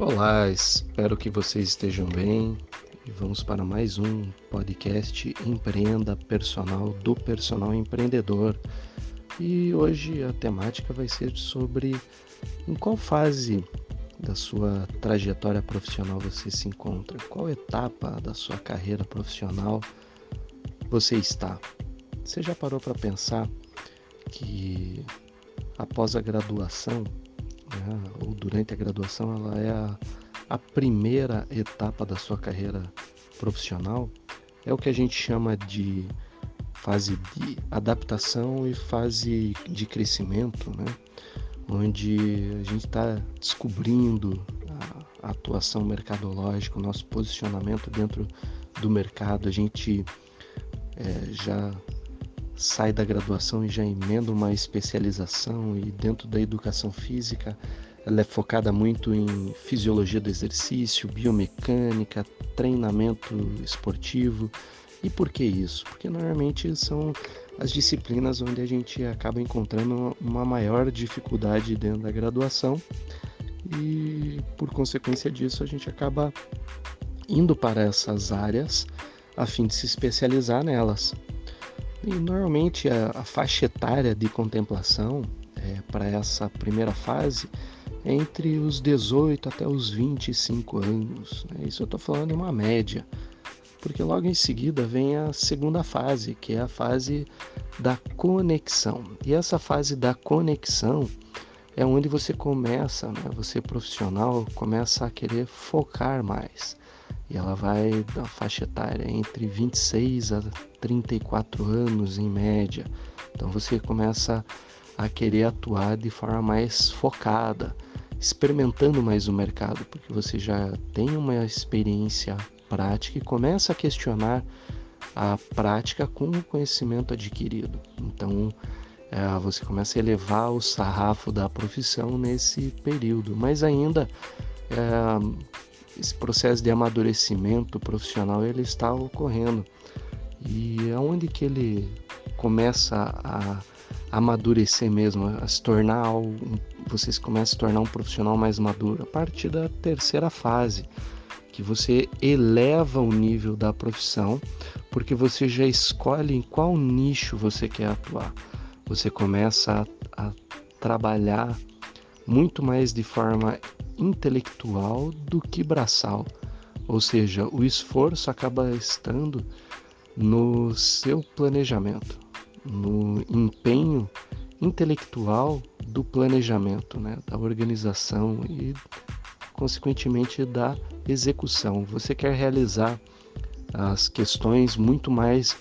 Olá, espero que vocês estejam bem e vamos para mais um podcast Empreenda Personal do Personal Empreendedor. E hoje a temática vai ser sobre em qual fase da sua trajetória profissional você se encontra, qual etapa da sua carreira profissional você está. Você já parou para pensar que após a graduação, né, ou durante a graduação, ela é a, a primeira etapa da sua carreira profissional? É o que a gente chama de fase de adaptação e fase de crescimento, né? onde a gente está descobrindo a, atuação mercadológica, o nosso posicionamento dentro do mercado, a gente é, já sai da graduação e já emenda uma especialização e dentro da educação física ela é focada muito em fisiologia do exercício, biomecânica, treinamento esportivo. E por que isso? Porque normalmente são as disciplinas onde a gente acaba encontrando uma maior dificuldade dentro da graduação e por consequência disso a gente acaba indo para essas áreas a fim de se especializar nelas. E normalmente a, a faixa etária de contemplação é, para essa primeira fase é entre os 18 até os 25 anos. Né? Isso eu estou falando em uma média, porque logo em seguida vem a segunda fase, que é a fase da conexão. E essa fase da conexão é onde você começa, né? você profissional, começa a querer focar mais e ela vai da faixa etária entre 26 a 34 anos em média. Então você começa a querer atuar de forma mais focada, experimentando mais o mercado, porque você já tem uma experiência prática e começa a questionar a prática com o conhecimento adquirido. Então é, você começa a elevar o sarrafo da profissão nesse período, mas ainda é, esse processo de amadurecimento profissional ele está ocorrendo e aonde que ele começa a amadurecer mesmo, a se tornar algo, você começa a se tornar um profissional mais maduro a partir da terceira fase, que você eleva o nível da profissão, porque você já escolhe em qual nicho você quer atuar. Você começa a, a trabalhar muito mais de forma intelectual do que braçal, ou seja, o esforço acaba estando no seu planejamento, no empenho intelectual do planejamento, né, da organização e, consequentemente, da execução. Você quer realizar as questões muito mais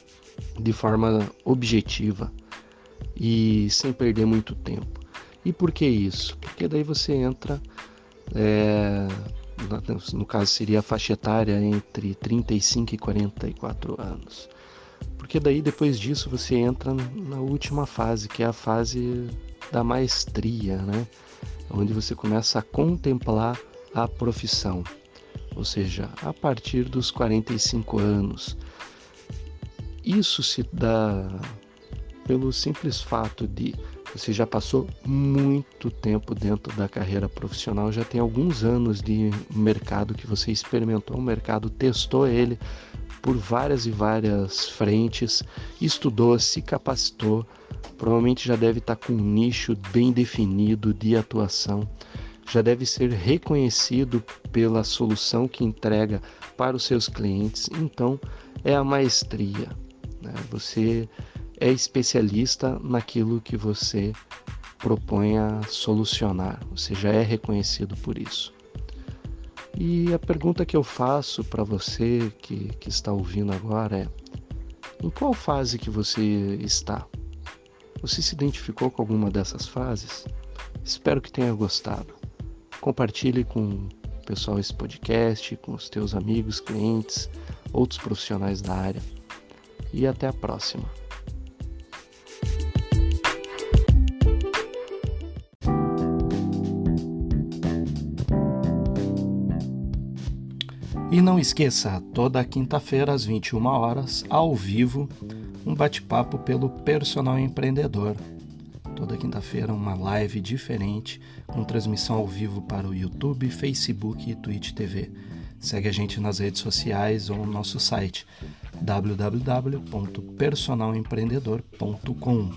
de forma objetiva e sem perder muito tempo. E por que isso? Porque daí você entra, é, no caso seria a faixa etária entre 35 e 44 anos. Porque daí depois disso você entra na última fase, que é a fase da maestria, né? Onde você começa a contemplar a profissão. Ou seja, a partir dos 45 anos. Isso se dá pelo simples fato de você já passou muito tempo dentro da carreira profissional, já tem alguns anos de mercado que você experimentou o mercado, testou ele por várias e várias frentes, estudou, se capacitou, provavelmente já deve estar com um nicho bem definido de atuação, já deve ser reconhecido pela solução que entrega para os seus clientes. Então, é a maestria. Né? Você é especialista naquilo que você propõe a solucionar, você já é reconhecido por isso. E a pergunta que eu faço para você que, que está ouvindo agora é: em qual fase que você está? Você se identificou com alguma dessas fases? Espero que tenha gostado. Compartilhe com o pessoal esse podcast, com os teus amigos, clientes, outros profissionais da área. E até a próxima. E não esqueça, toda quinta-feira às 21 horas, ao vivo, um bate-papo pelo personal empreendedor. Toda quinta-feira uma live diferente, com transmissão ao vivo para o YouTube, Facebook e Twitch TV. Segue a gente nas redes sociais ou no nosso site www.personalempreendedor.com.